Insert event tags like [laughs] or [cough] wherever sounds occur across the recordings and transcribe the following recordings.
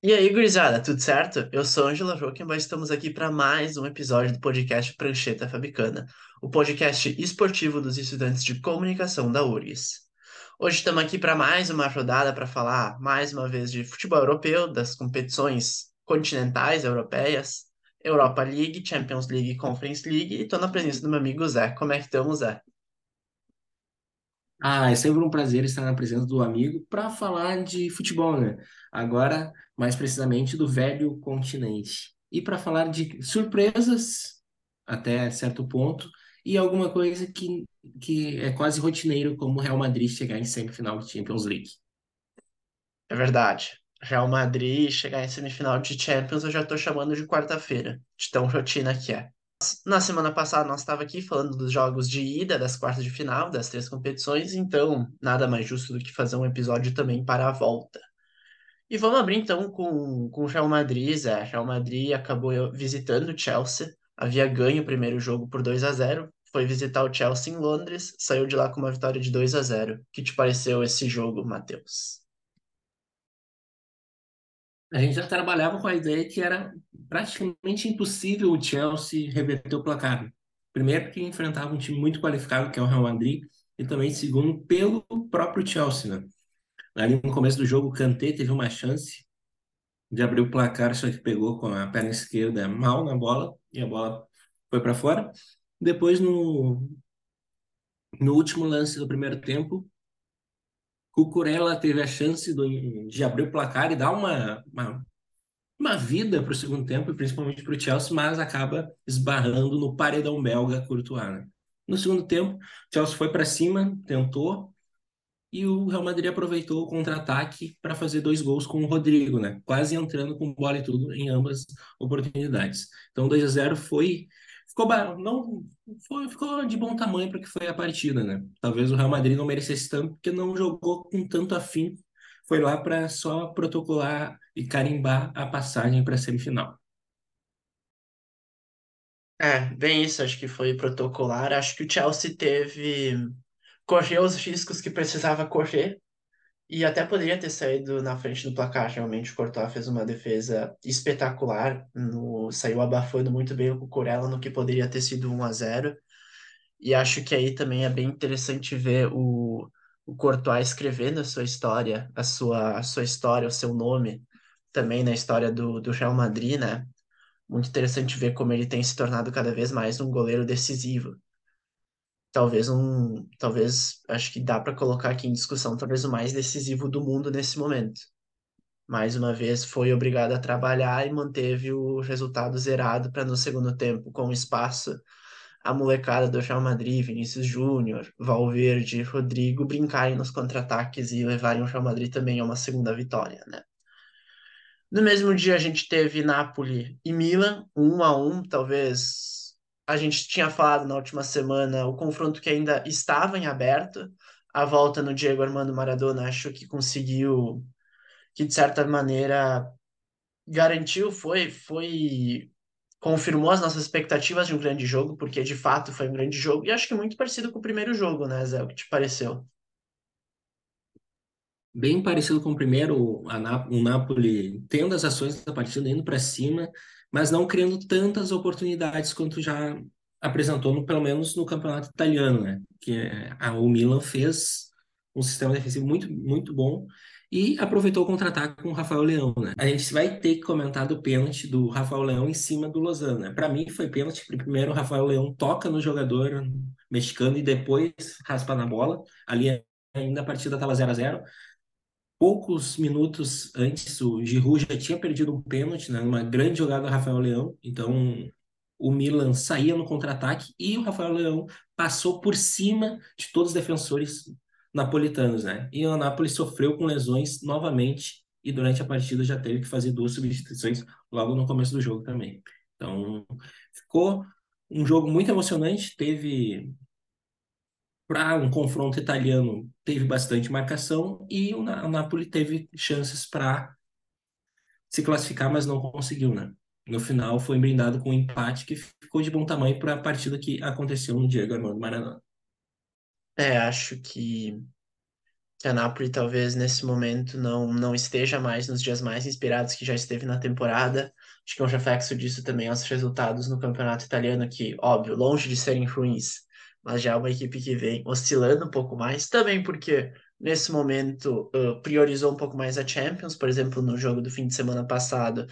E aí, gurizada, tudo certo? Eu sou Angela Joachim, estamos aqui para mais um episódio do podcast Prancheta Fabicana, o podcast esportivo dos estudantes de comunicação da URGS. Hoje estamos aqui para mais uma rodada para falar mais uma vez de futebol europeu, das competições continentais europeias, Europa League, Champions League, Conference League, e estou na presença do meu amigo Zé. Como é que estamos, Zé? Ah, é sempre um prazer estar na presença do amigo para falar de futebol, né? Agora, mais precisamente, do velho continente. E para falar de surpresas, até certo ponto, e alguma coisa que, que é quase rotineiro, como o Real Madrid chegar em semifinal de Champions League. É verdade. Real Madrid chegar em semifinal de Champions, eu já estou chamando de quarta-feira, de tão rotina que é. Na semana passada nós estava aqui falando dos jogos de ida das quartas de final das três competições, então nada mais justo do que fazer um episódio também para a volta. E vamos abrir então com, com o Real Madrid, Zé. Real Madrid acabou visitando o Chelsea, havia ganho o primeiro jogo por 2 a 0 foi visitar o Chelsea em Londres, saiu de lá com uma vitória de 2 a 0 O que te pareceu esse jogo, Matheus? A gente já trabalhava com a ideia que era praticamente impossível o Chelsea reverter o placar. Primeiro, porque enfrentava um time muito qualificado, que é o Real Madrid, e também, segundo, pelo próprio Chelsea, né? Ali no começo do jogo, o Kanté teve uma chance de abrir o placar, só que pegou com a perna esquerda mal na bola e a bola foi para fora. Depois, no, no último lance do primeiro tempo, o Curella teve a chance do, de abrir o placar e dar uma, uma, uma vida para o segundo tempo, principalmente para o Chelsea, mas acaba esbarrando no paredão belga Courtois. Né? No segundo tempo, o Chelsea foi para cima, tentou, e o Real Madrid aproveitou o contra-ataque para fazer dois gols com o Rodrigo, né? Quase entrando com bola e tudo em ambas oportunidades. Então 2 a 0 foi ficou não foi, ficou de bom tamanho para que foi a partida, né? Talvez o Real Madrid não merecesse tanto porque não jogou com tanto afim. Foi lá para só protocolar e carimbar a passagem para a semifinal. É, bem isso, acho que foi protocolar. Acho que o Chelsea teve correu os riscos que precisava correr e até poderia ter saído na frente do placar. Realmente, o Courtois fez uma defesa espetacular, no, saiu abafando muito bem o Cucurella no que poderia ter sido 1 a 0 E acho que aí também é bem interessante ver o, o Courtois escrevendo a sua história, a sua, a sua história, o seu nome, também na história do, do Real Madrid, né? Muito interessante ver como ele tem se tornado cada vez mais um goleiro decisivo talvez um, talvez acho que dá para colocar aqui em discussão talvez o mais decisivo do mundo nesse momento. Mais uma vez foi obrigado a trabalhar e manteve o resultado zerado para no segundo tempo, com espaço, a molecada do Real Madrid, Vinícius Júnior, Valverde, Rodrigo brincarem nos contra-ataques e levarem o Real Madrid também a uma segunda vitória, né? No mesmo dia a gente teve Napoli e Milan, um a um, talvez a gente tinha falado na última semana o confronto que ainda estava em aberto. A volta no Diego Armando Maradona, acho que conseguiu, que de certa maneira garantiu, foi, foi, confirmou as nossas expectativas de um grande jogo, porque de fato foi um grande jogo, e acho que muito parecido com o primeiro jogo, né, Zé? O que te pareceu? Bem parecido com o primeiro, o Napoli tendo as ações da partida, indo para cima, mas não criando tantas oportunidades quanto já apresentou, no, pelo menos no campeonato italiano, né? Que é, a, o Milan fez um sistema defensivo muito, muito bom e aproveitou o contra-ataque com o Rafael Leão, né? A gente vai ter que comentar do pênalti do Rafael Leão em cima do Lozano, né? Para mim foi pênalti, primeiro o Rafael Leão toca no jogador mexicano e depois raspa na bola. Ali ainda a partida estava 0 a 0 poucos minutos antes, o Giroud já tinha perdido um pênalti, né, uma grande jogada do Rafael Leão. Então, o Milan saía no contra-ataque e o Rafael Leão passou por cima de todos os defensores napolitanos, né? E o Napoli sofreu com lesões novamente e durante a partida já teve que fazer duas substituições logo no começo do jogo também. Então, ficou um jogo muito emocionante, teve para um confronto italiano teve bastante marcação e o, Napoli teve chances para se classificar, mas não conseguiu, né? No final foi brindado com um empate que ficou de bom tamanho para a partida que aconteceu no Diego Armando Maradona. É, acho que a Napoli talvez nesse momento não, não esteja mais nos dias mais inspirados que já esteve na temporada. Acho que é um reflexo disso também aos resultados no campeonato italiano, que, óbvio, longe de serem ruins, mas já é uma equipe que vem oscilando um pouco mais, também porque nesse momento uh, priorizou um pouco mais a Champions, por exemplo, no jogo do fim de semana passado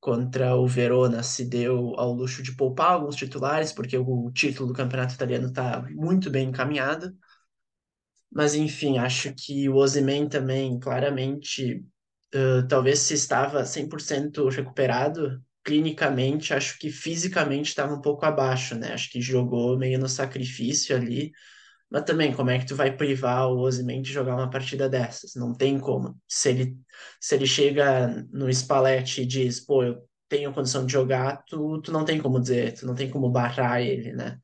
contra o Verona se deu ao luxo de poupar alguns titulares, porque o título do campeonato italiano está muito bem encaminhado. Mas enfim, acho que o Osimhen também claramente, uh, talvez se estava 100% recuperado, clinicamente, acho que fisicamente estava um pouco abaixo, né? Acho que jogou meio no sacrifício ali. Mas também, como é que tu vai privar o Osimhen de jogar uma partida dessas? Não tem como. Se ele, se ele chega no Spalletti e diz, pô, eu tenho condição de jogar, tu, tu não tem como dizer, tu não tem como barrar ele, né?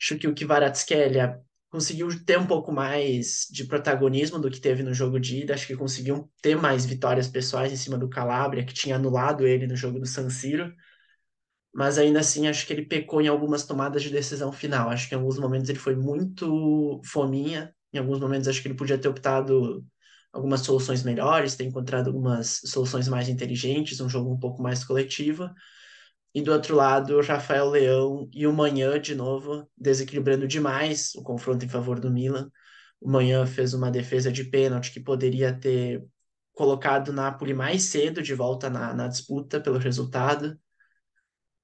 Acho que o Kvaratskhelia conseguiu ter um pouco mais de protagonismo do que teve no jogo de ida. Acho que conseguiu ter mais vitórias pessoais em cima do Calabria, que tinha anulado ele no jogo do San Siro. Mas ainda assim, acho que ele pecou em algumas tomadas de decisão final. Acho que em alguns momentos ele foi muito fominha. Em alguns momentos, acho que ele podia ter optado algumas soluções melhores, ter encontrado algumas soluções mais inteligentes, um jogo um pouco mais coletivo. E do outro lado, Rafael Leão e o Manhã, de novo, desequilibrando demais o confronto em favor do Milan. O Manhã fez uma defesa de pênalti que poderia ter colocado o Napoli mais cedo de volta na, na disputa pelo resultado.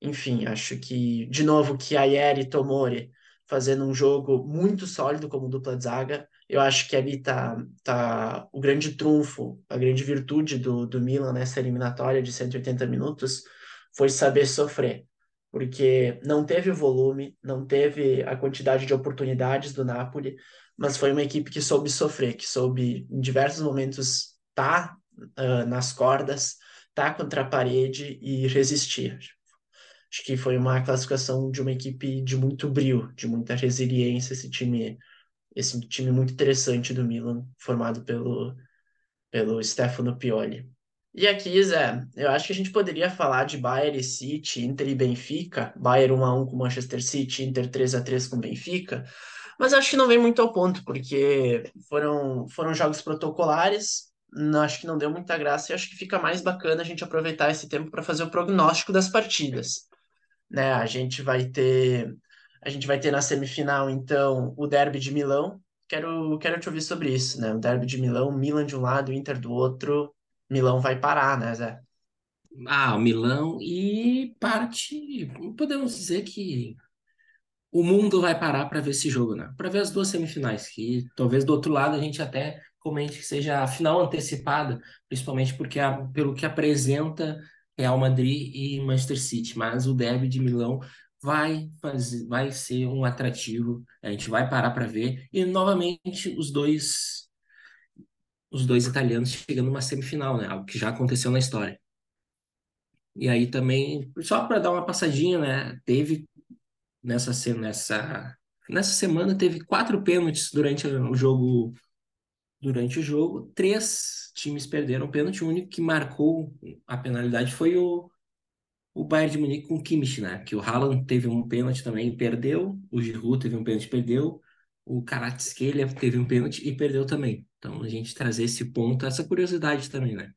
Enfim, acho que, de novo, que Ayer e Tomori fazendo um jogo muito sólido como dupla de zaga. Eu acho que ali tá, tá o grande trunfo, a grande virtude do, do Milan nessa eliminatória de 180 minutos foi saber sofrer, porque não teve volume, não teve a quantidade de oportunidades do Napoli, mas foi uma equipe que soube sofrer, que soube em diversos momentos tá, uh, nas cordas, tá contra a parede e resistir. Acho que foi uma classificação de uma equipe de muito brio, de muita resiliência, esse time, esse time muito interessante do Milan, formado pelo, pelo Stefano Pioli. E aqui, Zé, eu acho que a gente poderia falar de Bayern e City, Inter e Benfica, Bayern 1x1 com Manchester City, Inter 3x3 com Benfica, mas acho que não vem muito ao ponto, porque foram, foram jogos protocolares, acho que não deu muita graça e acho que fica mais bacana a gente aproveitar esse tempo para fazer o prognóstico das partidas. Né? A gente vai ter a gente vai ter na semifinal então o Derby de Milão. Quero quero te ouvir sobre isso, né? O Derby de Milão, Milan de um lado, Inter do outro. Milão vai parar, né, Zé? Ah, o Milão e parte, podemos dizer que o mundo vai parar para ver esse jogo, né? Para ver as duas semifinais, que talvez do outro lado a gente até comente que seja a final antecipada, principalmente porque a, pelo que apresenta Real Madrid e Manchester City, mas o derby de Milão vai fazer, vai ser um atrativo. A gente vai parar para ver e novamente os dois os dois italianos chegando numa semifinal, né? Algo que já aconteceu na história. E aí também, só para dar uma passadinha, né? Teve nessa, nessa, nessa semana teve quatro pênaltis durante o jogo. Durante o jogo, três times perderam o pênalti. O único que marcou a penalidade foi o, o Bayern de Munique com o Kimmich, né? Que o Haaland teve um pênalti também e perdeu. O Giroud teve um pênalti e perdeu. O Karatskelia teve um pênalti e perdeu também. Então, a gente trazer esse ponto, essa curiosidade também, né?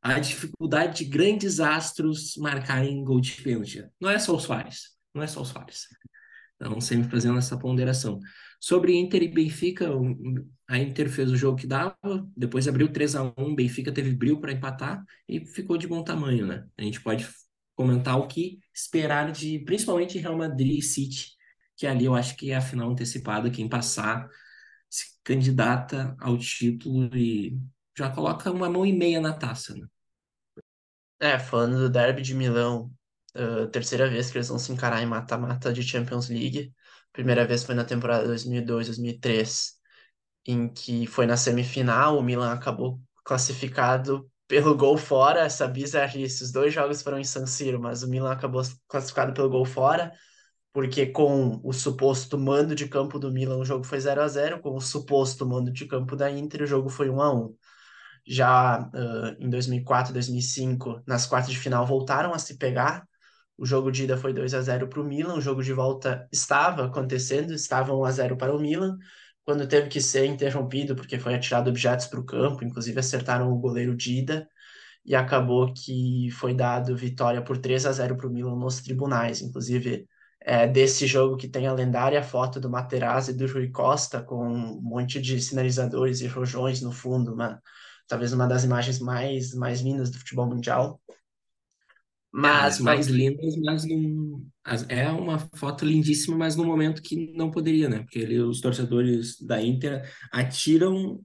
A dificuldade de grandes astros marcarem gol de pênalti. Não é só os Soares, não é só os Soares. Então, sempre fazendo essa ponderação. Sobre Inter e Benfica, a Inter fez o jogo que dava, depois abriu 3 a 1 Benfica teve brilho para empatar e ficou de bom tamanho, né? A gente pode comentar o que esperar de, principalmente Real Madrid e City, que ali eu acho que é a final antecipada, quem passar candidata ao título e já coloca uma mão e meia na taça, né? É, falando do Derby de Milão, uh, terceira vez que eles vão se encarar em mata-mata de Champions League. Primeira vez foi na temporada 2002-2003, em que foi na semifinal, o Milan acabou classificado pelo gol fora, essa bizarrice. Os dois jogos foram em San Siro, mas o Milan acabou classificado pelo gol fora porque com o suposto mando de campo do Milan o jogo foi 0 a 0 com o suposto mando de campo da Inter o jogo foi 1 a 1 Já uh, em 2004, 2005, nas quartas de final voltaram a se pegar. O jogo de ida foi 2 a 0 para o Milan, o jogo de volta estava acontecendo, estava 1 a 0 para o Milan. quando teve que ser interrompido, porque foi atirado objetos para o campo, inclusive acertaram o goleiro Dida, e acabou que foi dado vitória por 3 a 0 para o Milan nos tribunais. Inclusive, é, desse jogo que tem a lendária foto do Materazzi e do Rui Costa com um monte de sinalizadores e rojões no fundo, uma, talvez uma das imagens mais, mais lindas do futebol mundial. Mas as mais lindas, mas não... é uma foto lindíssima, mas no momento que não poderia, né? Porque ele, os torcedores da Inter atiram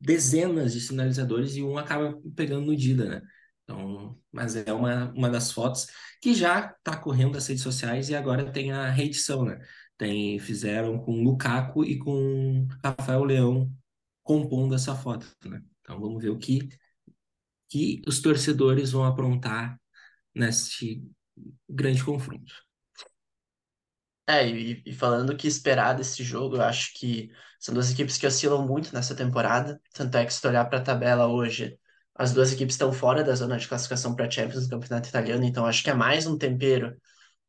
dezenas de sinalizadores e um acaba pegando no Dida, né? Então, mas é uma, uma das fotos que já está correndo nas redes sociais e agora tem a reedição, né? Tem, fizeram com Lukaku e com Rafael Leão compondo essa foto, né? Então vamos ver o que, que os torcedores vão aprontar nesse grande confronto. É, e, e falando que esperar desse jogo, eu acho que são duas equipes que oscilam muito nessa temporada. Tanto é que se tu olhar para a tabela hoje, as duas equipes estão fora da zona de classificação para Champions do Campeonato Italiano, então acho que é mais um tempero,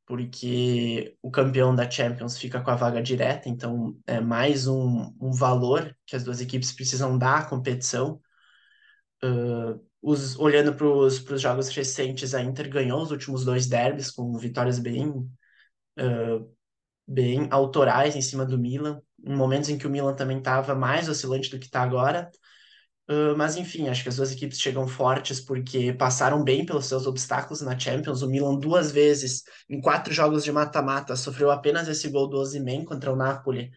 porque o campeão da Champions fica com a vaga direta, então é mais um, um valor que as duas equipes precisam dar à competição. Uh, os, olhando para os jogos recentes, a Inter ganhou os últimos dois derbys com vitórias bem, uh, bem autorais em cima do Milan, em momentos em que o Milan também estava mais oscilante do que está agora. Uh, mas enfim, acho que as duas equipes chegam fortes porque passaram bem pelos seus obstáculos na Champions. O Milan duas vezes, em quatro jogos de mata-mata, sofreu apenas esse gol do Osimhen contra o Napoli,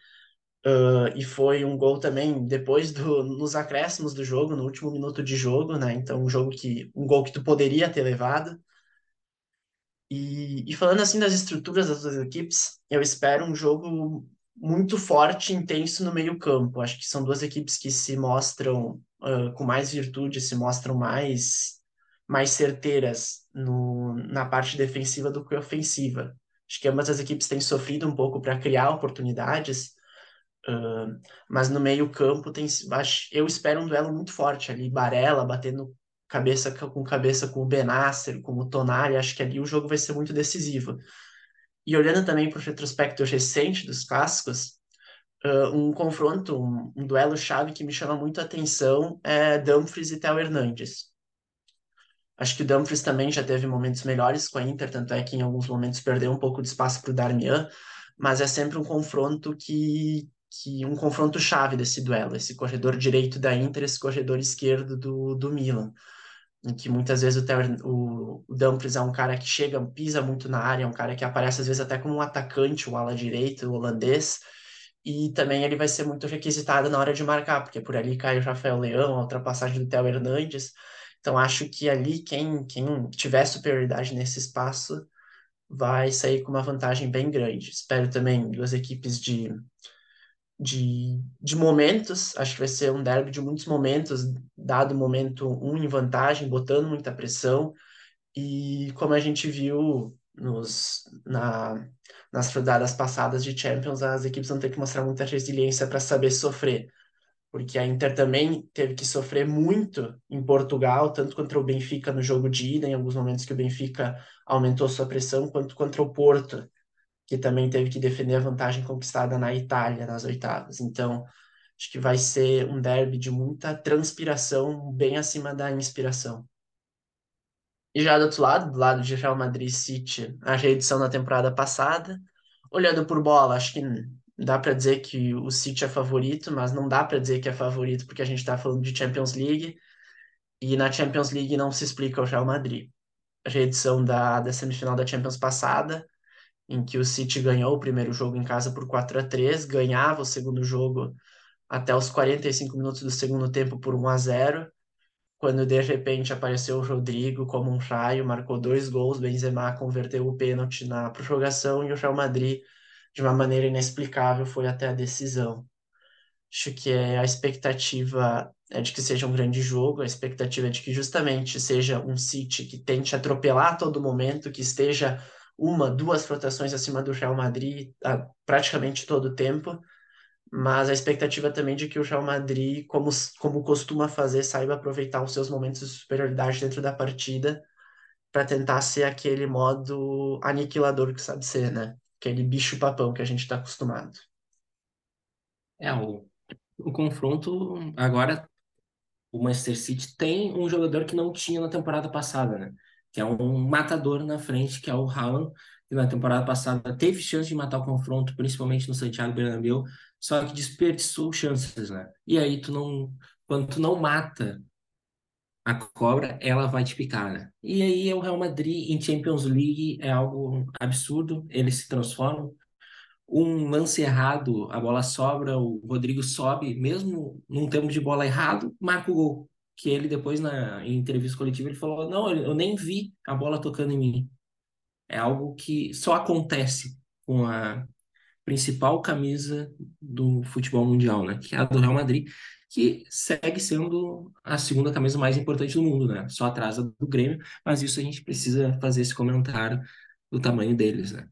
Uh, e foi um gol também depois do nos acréscimos do jogo, no último minuto de jogo, né? Então um jogo que um gol que tu poderia ter levado. E, e falando assim das estruturas das duas equipes, eu espero um jogo muito forte, intenso no meio-campo. Acho que são duas equipes que se mostram uh, com mais virtude, se mostram mais mais certeiras no, na parte defensiva do que ofensiva. Acho que ambas as equipes têm sofrido um pouco para criar oportunidades Uh, mas no meio campo tem eu espero um duelo muito forte ali, Barella batendo cabeça com cabeça com o Benasser, com o Tonali, acho que ali o jogo vai ser muito decisivo. E olhando também para o retrospecto recente dos clássicos, uh, um confronto, um, um, duelo chave que me chama muito a atenção é Dumfries e Theo Hernandes. Acho que o Dumfries também já teve momentos melhores com a Inter, tanto é que em alguns momentos perdeu um pouco de espaço para o Darmian, mas é sempre um confronto que, que um confronto chave desse duelo, esse corredor direito da Inter, esse corredor esquerdo do, do Milan, em que muitas vezes o, o, o Dumfries é um cara que chega, pisa muito na área, é um cara que aparece às vezes até como um atacante, o ala direito, o holandês, e também ele vai ser muito requisitado na hora de marcar, porque por ali cai o Rafael Leão, a ultrapassagem do Theo Hernandes, então acho que ali quem, quem tiver superioridade nesse espaço vai sair com uma vantagem bem grande. Espero também duas equipes de de, de momentos, acho que vai ser um derby de muitos momentos, dado o momento um em vantagem, botando muita pressão, e como a gente viu nos, na, nas rodadas passadas de Champions, as equipes vão ter que mostrar muita resiliência para saber sofrer, porque a Inter também teve que sofrer muito em Portugal, tanto contra o Benfica no jogo de ida, em alguns momentos que o Benfica aumentou sua pressão, quanto contra o Porto, que também teve que defender a vantagem conquistada na Itália nas oitavas. Então, acho que vai ser um derby de muita transpiração, bem acima da inspiração. E já do outro lado, do lado de Real Madrid City, a reedição da temporada passada, olhando por bola, acho que dá para dizer que o City é favorito, mas não dá para dizer que é favorito porque a gente está falando de Champions League e na Champions League não se explica o Real Madrid. A reedição da, da semifinal da Champions passada em que o City ganhou o primeiro jogo em casa por 4 a 3 ganhava o segundo jogo até os 45 minutos do segundo tempo por 1 a 0 quando de repente apareceu o Rodrigo como um raio, marcou dois gols, Benzema converteu o pênalti na prorrogação e o Real Madrid, de uma maneira inexplicável, foi até a decisão. Acho que é, a expectativa é de que seja um grande jogo, a expectativa é de que justamente seja um City que tente atropelar a todo momento, que esteja uma, duas rotações acima do Real Madrid a, praticamente todo o tempo, mas a expectativa também de que o Real Madrid, como, como costuma fazer, saiba aproveitar os seus momentos de superioridade dentro da partida para tentar ser aquele modo aniquilador que sabe ser, né? Aquele bicho-papão que a gente está acostumado. É, o, o confronto agora o Manchester City tem um jogador que não tinha na temporada passada, né? Que é um matador na frente, que é o Haaland, que na temporada passada teve chance de matar o confronto, principalmente no Santiago Bernabéu, só que desperdiçou chances, né? E aí tu não, quando tu não mata a cobra, ela vai te picar, né? E aí é o Real Madrid em Champions League é algo absurdo, eles se transformam um lance errado, a bola sobra, o Rodrigo sobe, mesmo num tempo de bola errado, marca o gol. Que ele depois, na em entrevista coletiva, ele falou: Não, eu nem vi a bola tocando em mim. É algo que só acontece com a principal camisa do futebol mundial, né? Que é a do Real Madrid, que segue sendo a segunda camisa mais importante do mundo, né? Só atrás do Grêmio, mas isso a gente precisa fazer esse comentário do tamanho deles, né?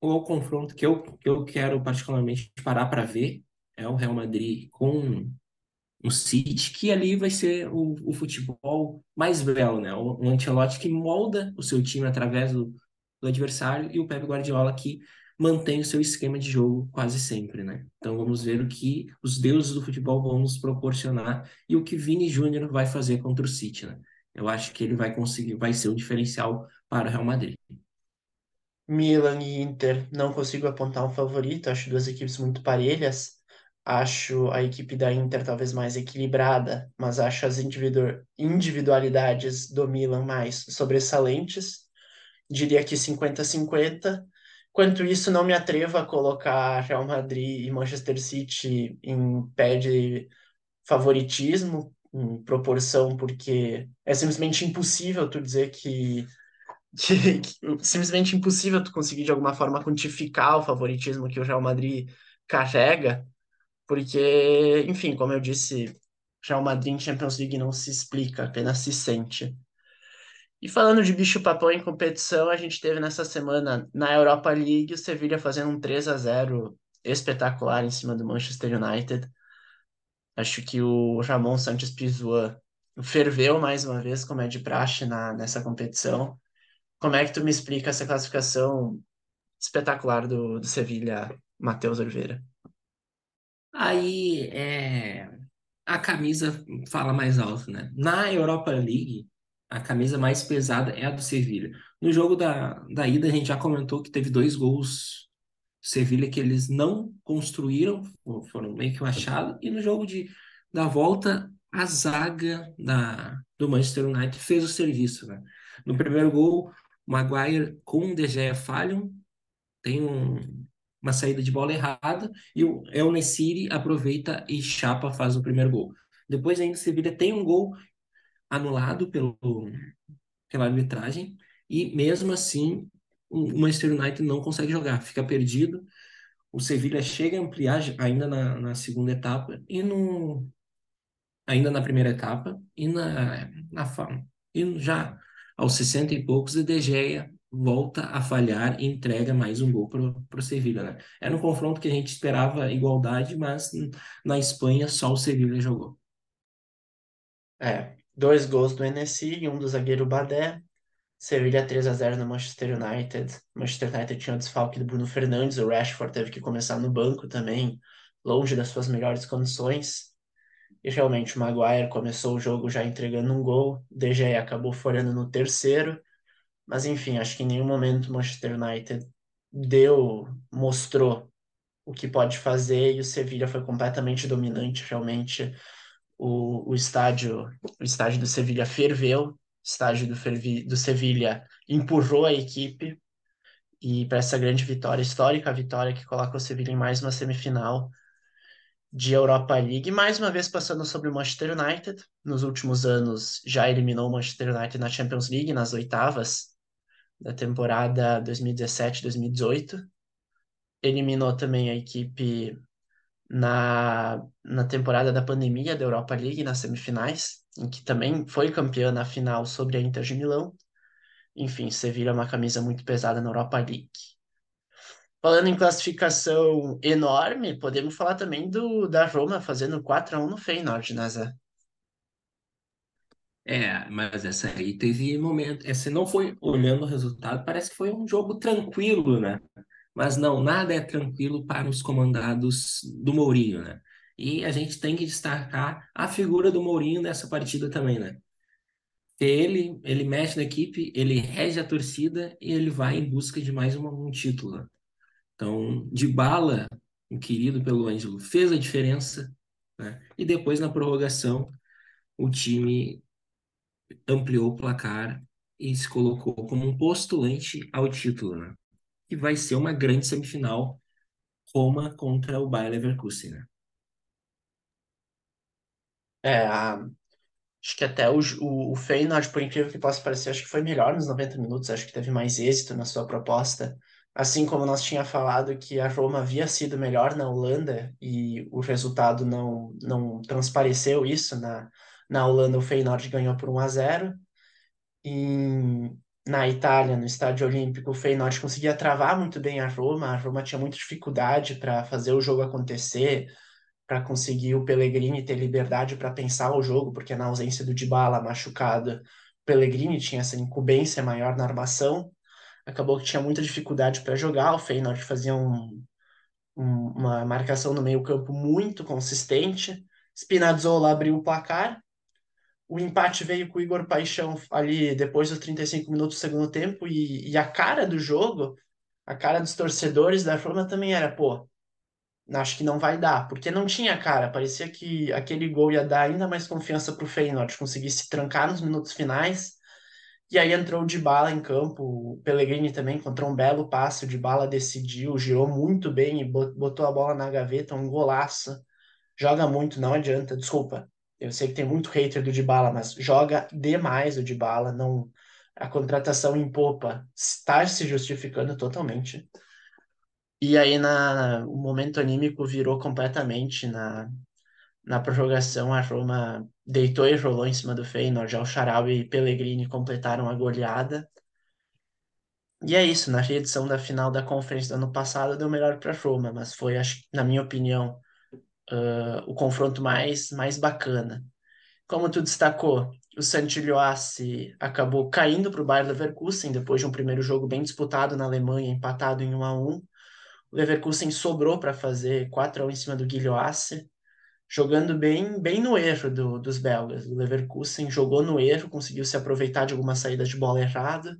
o confronto que eu, que eu quero particularmente parar para ver é o Real Madrid com o City, que ali vai ser o, o futebol mais belo, né? O, o Ancelotti que molda o seu time através do, do adversário e o Pep Guardiola que mantém o seu esquema de jogo quase sempre, né? Então vamos ver o que os deuses do futebol vão nos proporcionar e o que Vini Júnior vai fazer contra o City, né? Eu acho que ele vai conseguir, vai ser um diferencial para o Real Madrid. Milan e Inter, não consigo apontar um favorito, acho duas equipes muito parelhas. Acho a equipe da Inter talvez mais equilibrada, mas acho as individualidades do Milan mais sobressalentes. Diria que 50-50. Quanto isso, não me atrevo a colocar Real Madrid e Manchester City em pé de favoritismo, em proporção, porque é simplesmente impossível tu dizer que que, que simplesmente impossível tu conseguir de alguma forma quantificar o favoritismo que o Real Madrid carrega, porque, enfim, como eu disse, Real Madrid em Champions League não se explica, apenas se sente. E falando de bicho-papão em competição, a gente teve nessa semana na Europa League o Sevilla fazendo um 3 a 0 espetacular em cima do Manchester United. Acho que o Ramon Santos Pizjuan ferveu mais uma vez, como é de praxe na, nessa competição. Como é que tu me explica essa classificação espetacular do, do Sevilha, Matheus Oliveira? Aí é, a camisa fala mais alto, né? Na Europa League, a camisa mais pesada é a do Sevilha. No jogo da, da ida, a gente já comentou que teve dois gols do Sevilha que eles não construíram, foram meio que machado, e no jogo de, da volta, a zaga da, do Manchester United fez o serviço, né? No primeiro gol, Maguire com o De Gea falham, tem um, uma saída de bola errada e o El Nessiri aproveita e chapa faz o primeiro gol. Depois ainda o Sevilla tem um gol anulado pelo, pela arbitragem e mesmo assim o Manchester United não consegue jogar, fica perdido. O Sevilla chega a ampliar ainda na, na segunda etapa e no ainda na primeira etapa e na, na e já aos 60 e poucos, e De Gea volta a falhar e entrega mais um gol para o Sevilla. Né? Era um confronto que a gente esperava igualdade, mas na Espanha só o Sevilla jogou. É, dois gols do NSI e um do zagueiro Badé. Sevilla 3 a 0 no Manchester United. Manchester United tinha o desfalque do Bruno Fernandes, o Rashford teve que começar no banco também, longe das suas melhores condições. E realmente o Maguire começou o jogo já entregando um gol, o De Gea acabou falhando no terceiro, mas enfim, acho que em nenhum momento o Manchester United deu, mostrou o que pode fazer e o Sevilla foi completamente dominante, realmente. O, o estádio, o estádio do Sevilla ferveu, o estádio do, Fervi, do Sevilla empurrou a equipe. E para essa grande vitória, histórica vitória que coloca o Sevilla em mais uma semifinal, de Europa League, mais uma vez passando sobre o Manchester United. Nos últimos anos já eliminou o Manchester United na Champions League, nas oitavas da temporada 2017-2018. Eliminou também a equipe na, na temporada da pandemia da Europa League, nas semifinais, em que também foi campeã na final sobre a Inter de Milão. Enfim, Sevilla é uma camisa muito pesada na Europa League. Falando em classificação enorme, podemos falar também do da Roma fazendo 4 a 1 no Feyenoord, né, Zé? É, mas essa aí teve momento. Essa não foi olhando o resultado, parece que foi um jogo tranquilo, né? Mas não, nada é tranquilo para os comandados do Mourinho, né? E a gente tem que destacar a figura do Mourinho nessa partida também, né? Ele, ele mexe na equipe, ele rege a torcida e ele vai em busca de mais um título. né? Então, de bala, o querido pelo Ângelo, fez a diferença, né? E depois na prorrogação, o time ampliou o placar e se colocou como um postulante ao título, né? Vai ser uma grande semifinal, Roma contra o Bayer Leverkusen, né? É, acho que até o, o, o Feyenoord, por incrível que possa parecer, acho que foi melhor nos 90 minutos, acho que teve mais êxito na sua proposta. Assim como nós tinha falado que a Roma havia sido melhor na Holanda e o resultado não, não transpareceu isso, na, na Holanda o Feyenoord ganhou por 1 a 0 em, na Itália, no Estádio Olímpico, o Feyenoord conseguia travar muito bem a Roma, a Roma tinha muita dificuldade para fazer o jogo acontecer, para conseguir o Pellegrini ter liberdade para pensar o jogo, porque na ausência do Dybala machucado, o Pellegrini tinha essa incumbência maior na armação, acabou que tinha muita dificuldade para jogar, o Feyenoord fazia um, um, uma marcação no meio campo muito consistente, Spinazzola abriu o placar, o empate veio com o Igor Paixão ali depois dos 35 minutos do segundo tempo e, e a cara do jogo, a cara dos torcedores da Roma também era, pô, acho que não vai dar, porque não tinha cara, parecia que aquele gol ia dar ainda mais confiança pro Feyenoord, conseguir se trancar nos minutos finais. E aí entrou o Dybala em campo, o Pellegrini também encontrou um belo passe, o Dybala decidiu, girou muito bem e botou a bola na gaveta, um golaço. Joga muito, não adianta, desculpa. Eu sei que tem muito hater do Dybala, mas joga demais o Dybala, não a contratação em popa está se justificando totalmente. E aí na o momento anímico virou completamente na na prorrogação a Roma deitou e rolou em cima do Feyenoord, o Shaarawy e Pellegrini completaram a goleada. E é isso, na reedição da final da Conferência do ano passado deu melhor para Roma, mas foi, na minha opinião, uh, o confronto mais, mais bacana. Como tu destacou, o Santilhoassi acabou caindo para o Bayer Leverkusen depois de um primeiro jogo bem disputado na Alemanha, empatado em 1 a 1. O Leverkusen sobrou para fazer 4 a 1 em cima do Guilhoassi, jogando bem, bem no erro do, dos belgas. O Leverkusen jogou no erro, conseguiu se aproveitar de algumas saídas de bola errada,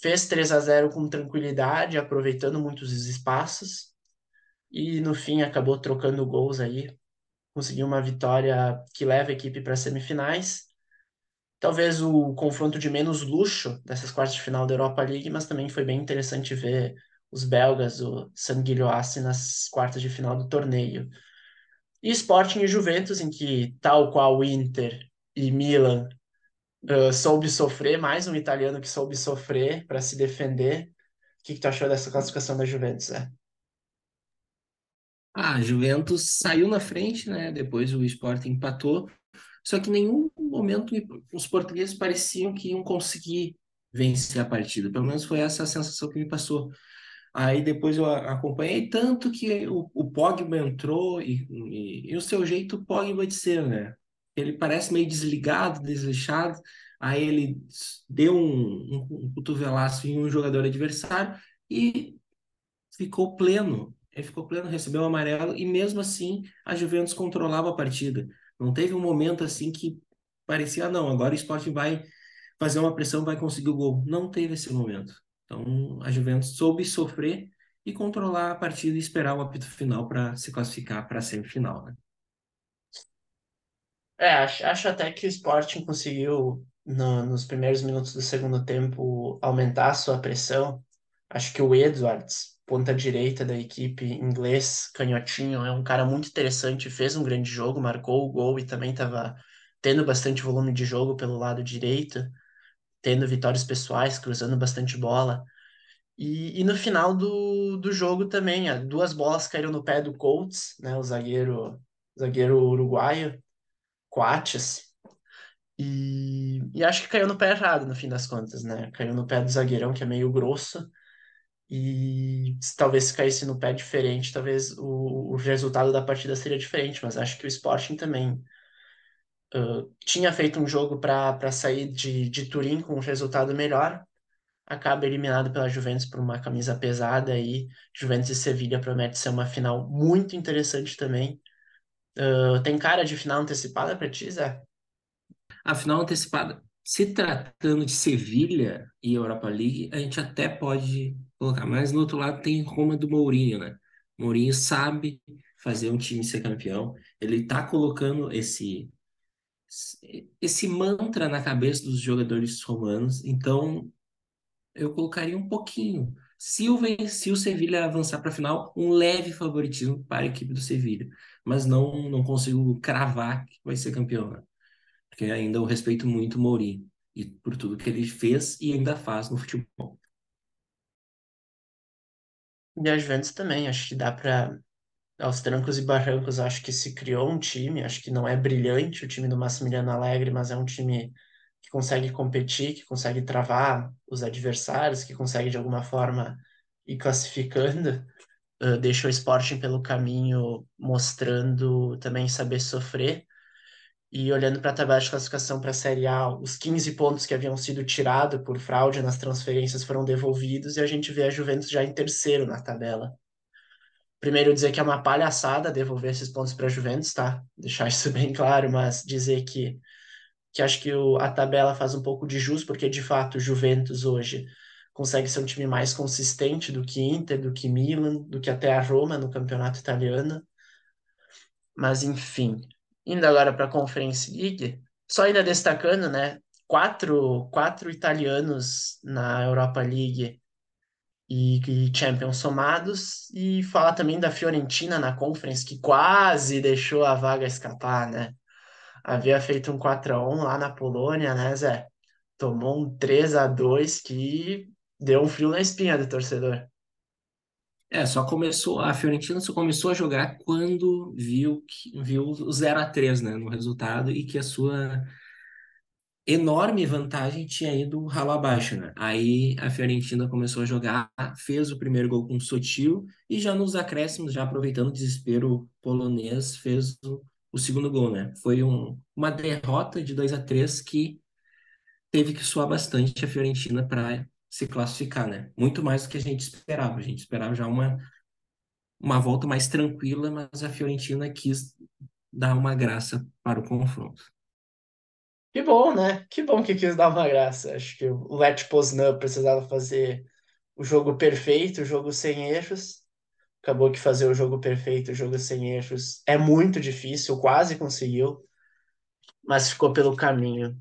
fez 3 a 0 com tranquilidade, aproveitando muitos espaços e no fim acabou trocando gols aí, conseguiu uma vitória que leva a equipe para as semifinais. Talvez o confronto de menos luxo dessas quartas de final da Europa League, mas também foi bem interessante ver os belgas, o Sanguilhoassi, nas quartas de final do torneio. E Sporting e Juventus, em que, tal qual Inter e Milan, uh, soube sofrer, mais um italiano que soube sofrer para se defender. O que, que tu achou dessa classificação da Juventus? É? A Juventus saiu na frente, né? Depois o Sporting empatou. Só que em nenhum momento os portugueses pareciam que iam conseguir vencer a partida. Pelo menos foi essa a sensação que me passou. Aí depois eu acompanhei tanto que o, o Pogba entrou e, e, e, o seu jeito Pogba de ser, né? Ele parece meio desligado, desleixado. Aí ele deu um, um, um cotovelaço em um jogador adversário e ficou pleno. Ele ficou pleno, recebeu o amarelo e mesmo assim a Juventus controlava a partida. Não teve um momento assim que parecia, ah, não, agora o Sporting vai fazer uma pressão, vai conseguir o gol. Não teve esse momento. Então a Juventus soube sofrer e controlar a partida e esperar o apito final para se classificar para a semifinal, né? É, acho, acho até que o Sporting conseguiu, no, nos primeiros minutos do segundo tempo, aumentar a sua pressão. Acho que o Edwards, ponta direita da equipe inglês, canhotinho, é um cara muito interessante, fez um grande jogo, marcou o gol e também estava tendo bastante volume de jogo pelo lado direito, tendo vitórias pessoais, cruzando bastante bola. E, e no final do, do jogo também, duas bolas caíram no pé do Colts, né, o zagueiro, zagueiro uruguaio, Coates, e, e acho que caiu no pé errado no fim das contas, né? Caiu no pé do zagueirão, que é meio grosso, e talvez se caísse no pé diferente, talvez o, o resultado da partida seria diferente, mas acho que o Sporting também uh, tinha feito um jogo para sair de, de Turim com um resultado melhor, acaba eliminado pela Juventus por uma camisa pesada aí. Juventus e Sevilha promete ser uma final muito interessante também. Uh, tem cara de final antecipada para ti, Zé? A final antecipada, se tratando de Sevilha e Europa League, a gente até pode colocar, mas no outro lado tem Roma do Mourinho, né? Mourinho sabe fazer um time ser campeão. Ele tá colocando esse esse mantra na cabeça dos jogadores romanos. Então, eu colocaria um pouquinho. Se o, se o Sevilha avançar para a final, um leve favoritismo para a equipe do Sevilha. Mas não, não consigo cravar que vai ser campeão. Né? Porque ainda eu respeito muito o Mourinho. E por tudo que ele fez e ainda faz no futebol. E a Juventus também, acho que dá para aos trancos e barrancos, acho que se criou um time, acho que não é brilhante o time do Massimiliano Alegre, mas é um time que consegue competir, que consegue travar os adversários, que consegue de alguma forma ir classificando. Uh, deixa o Sporting pelo caminho, mostrando também saber sofrer. E olhando para a tabela de classificação para a Série A, os 15 pontos que haviam sido tirados por fraude nas transferências foram devolvidos e a gente vê a Juventus já em terceiro na tabela. Primeiro, dizer que é uma palhaçada devolver esses pontos para a Juventus, tá? Deixar isso [laughs] bem claro, mas dizer que, que acho que o, a tabela faz um pouco de jus, porque de fato Juventus hoje consegue ser um time mais consistente do que Inter, do que Milan, do que até a Roma no campeonato italiano. Mas enfim, indo agora para a Conference League, só ainda destacando, né? Quatro, quatro italianos na Europa League e, e Champions somados, e fala também da Fiorentina na Conference, que quase deixou a vaga escapar, né? Havia feito um 4x1 lá na Polônia, né, Zé? Tomou um 3x2 que deu um frio na espinha do torcedor. É, só começou, a Fiorentina só começou a jogar quando viu, que, viu o 0 a 3 né, no resultado e que a sua enorme vantagem tinha ido ralo abaixo, né? Aí a Fiorentina começou a jogar, fez o primeiro gol com o Sotil e já nos acréscimos, já aproveitando o desespero polonês, fez o, o segundo gol, né? Foi um, uma derrota de 2 a 3 que teve que suar bastante a Fiorentina para se classificar, né? Muito mais do que a gente esperava. A gente esperava já uma uma volta mais tranquila, mas a Fiorentina quis dar uma graça para o confronto. Que bom, né? Que bom que quis dar uma graça. Acho que o Let Poznan precisava fazer o jogo perfeito, o jogo sem erros. Acabou que fazer o jogo perfeito, o jogo sem erros é muito difícil, quase conseguiu, mas ficou pelo caminho.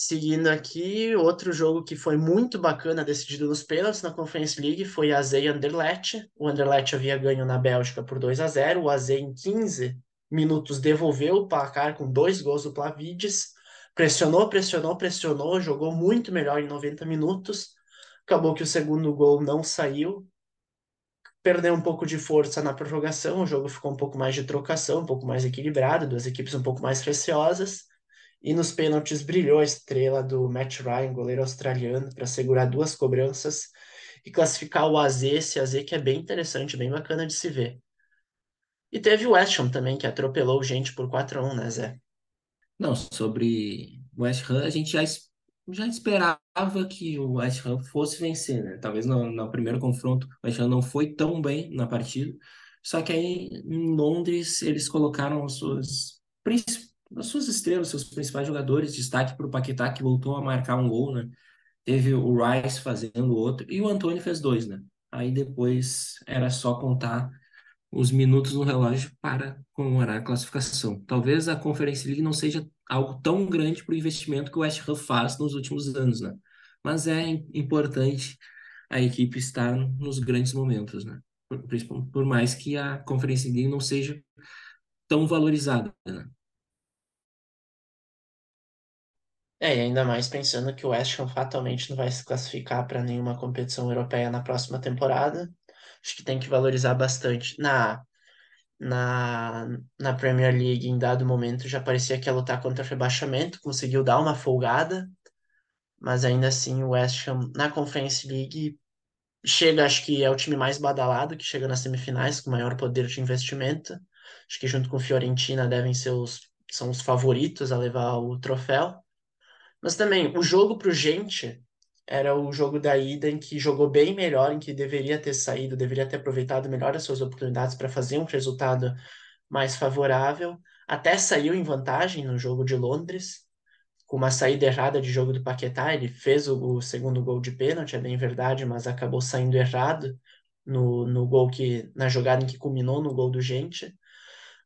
Seguindo aqui, outro jogo que foi muito bacana, decidido nos pênaltis na Conference League, foi AZ Anderlecht. O Anderlecht havia ganho na Bélgica por 2 a 0 o AZ em 15 minutos devolveu o placar com dois gols do Plavides, pressionou, pressionou, pressionou, jogou muito melhor em 90 minutos. Acabou que o segundo gol não saiu, perdeu um pouco de força na prorrogação, o jogo ficou um pouco mais de trocação, um pouco mais equilibrado, duas equipes um pouco mais receosas. E nos pênaltis brilhou a estrela do Matt Ryan, goleiro australiano, para segurar duas cobranças e classificar o AZ, esse AZ que é bem interessante, bem bacana de se ver. E teve o West Ham também, que atropelou gente por 4x1, né, Zé? Não, sobre o West Ham, a gente já, já esperava que o West Ham fosse vencer, né? Talvez no, no primeiro confronto o West Ham não foi tão bem na partida, só que aí em Londres eles colocaram as suas, as suas estrelas, seus principais jogadores, destaque para o Paquetá, que voltou a marcar um gol, né? Teve o Rice fazendo outro, e o Antônio fez dois, né? Aí depois era só contar os minutos no relógio para comemorar a classificação. Talvez a Conference League não seja algo tão grande para o investimento que o West Ham faz nos últimos anos, né? Mas é importante a equipe estar nos grandes momentos, né? Por, por mais que a Conference League não seja tão valorizada, né? É, e ainda mais pensando que o West Ham fatalmente não vai se classificar para nenhuma competição europeia na próxima temporada acho que tem que valorizar bastante. Na, na, na Premier League, em dado momento, já parecia que ia lutar contra o rebaixamento, conseguiu dar uma folgada, mas ainda assim o West Ham na Conference League chega, acho que é o time mais badalado, que chega nas semifinais com maior poder de investimento. Acho que junto com Fiorentina devem ser os, são os favoritos a levar o troféu. Mas também, o jogo para o Gente era o jogo da ida em que jogou bem melhor, em que deveria ter saído, deveria ter aproveitado melhor as suas oportunidades para fazer um resultado mais favorável. Até saiu em vantagem no jogo de Londres, com uma saída errada de jogo do Paquetá. Ele fez o, o segundo gol de pênalti, é bem verdade, mas acabou saindo errado no, no gol que na jogada em que culminou no gol do Gente.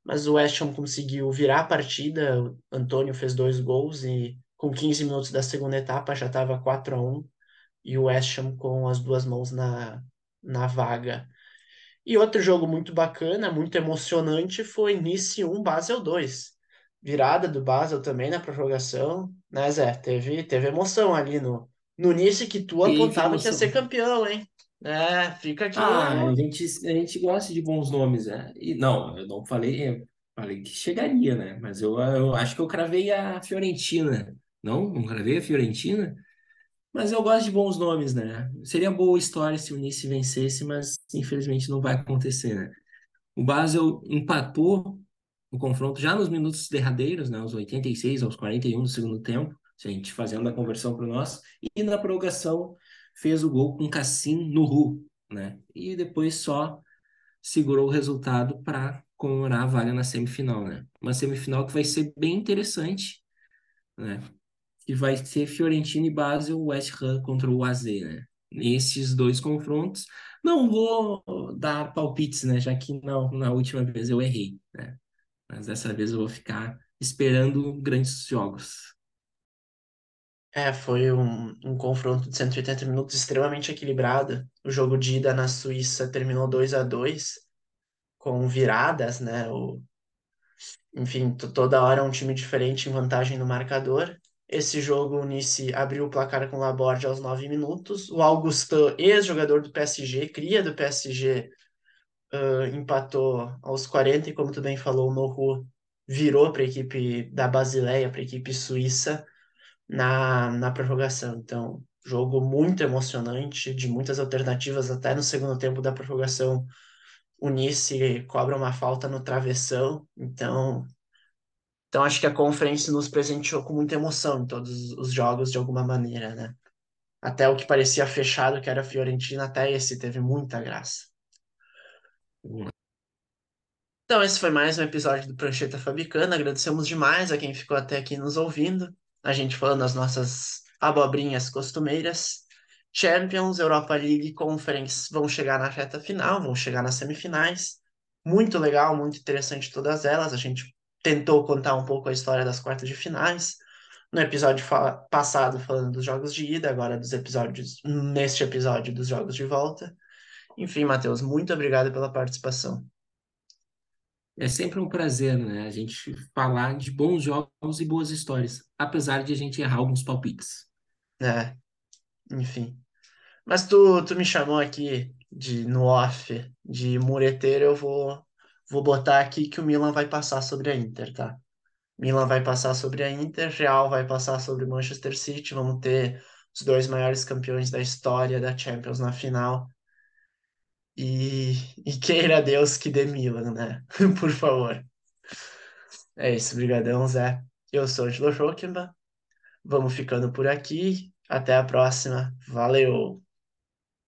Mas o West Ham conseguiu virar a partida. O Antônio fez dois gols e com 15 minutos da segunda etapa já estava 4 a 1 e o West Ham com as duas mãos na, na vaga. E outro jogo muito bacana, muito emocionante foi Nice 1 Basel 2. Virada do Basel também na prorrogação, né, Zé? Teve, teve emoção ali no, no Nice que tu Teve apontava que ia ser campeão, hein? É, fica aqui Ah, a gente, a gente gosta de bons nomes, né? E não, eu não falei, eu falei que chegaria, né? Mas eu, eu acho que eu cravei a Fiorentina. Não, não cravei a Fiorentina, mas eu gosto de bons nomes, né? Seria boa história se o Nice vencesse, mas infelizmente não vai acontecer, né? O Basel empatou o confronto já nos minutos derradeiros, né? Aos 86, aos 41 do segundo tempo, a gente fazendo a conversão para o nosso, e na prorrogação fez o gol com Cassim no Ru, né? E depois só segurou o resultado para comemorar a vaga na semifinal, né? Uma semifinal que vai ser bem interessante, né? Que vai ser Fiorentina e Basel, West Ham contra o AZ, né? Nesses dois confrontos, não vou dar palpites, né? Já que na, na última vez eu errei, né? Mas dessa vez eu vou ficar esperando grandes jogos. É, foi um, um confronto de 180 minutos extremamente equilibrado. O jogo de ida na Suíça terminou 2 a 2 com viradas, né? O, enfim, to- toda hora um time diferente em vantagem no marcador. Esse jogo, o Nice abriu o placar com o Laborde aos 9 minutos. O Augustin, ex-jogador do PSG, cria do PSG, ah, empatou aos 40 e, como tu bem falou, o Noru virou para a equipe da Basileia, para a equipe suíça, na, na prorrogação. Então, jogo muito emocionante, de muitas alternativas, até no segundo tempo da prorrogação, o Nice cobra uma falta no travessão. Então, então acho que a Conference nos presenteou com muita emoção em todos os jogos, de alguma maneira, né? Até o que parecia fechado, que era a Fiorentina, até esse teve muita graça. Então, esse foi mais um episódio do Prancheta Fabicana. Agradecemos demais a quem ficou até aqui nos ouvindo. A gente falando as nossas abobrinhas costumeiras. Champions, Europa League e Conference vão chegar na reta final, vão chegar nas semifinais. Muito legal, muito interessante todas elas. A gente tentou contar um pouco a história das quartas de finais. No episódio fa- passado, falando dos jogos de ida, agora dos episódios, neste episódio dos jogos de volta. Enfim, Matheus, muito obrigado pela participação. É sempre um prazer, né? A gente falar de bons jogos e boas histórias, apesar de a gente errar alguns palpites. É, enfim. Mas tu, tu me chamou aqui de no off de mureteiro, eu vou vou botar aqui que o Milan vai passar sobre a Inter, tá? Milan vai passar sobre a Inter, Real vai passar sobre Manchester City, vamos ter os dois maiores campeões da história da Champions na final. E, e queira Deus que dê Milan, né? [laughs] Por favor. É isso, brigadão, Zé. Eu sou o Angelo Schockenbach. Vamos ficando por aqui. Até a próxima. Valeu!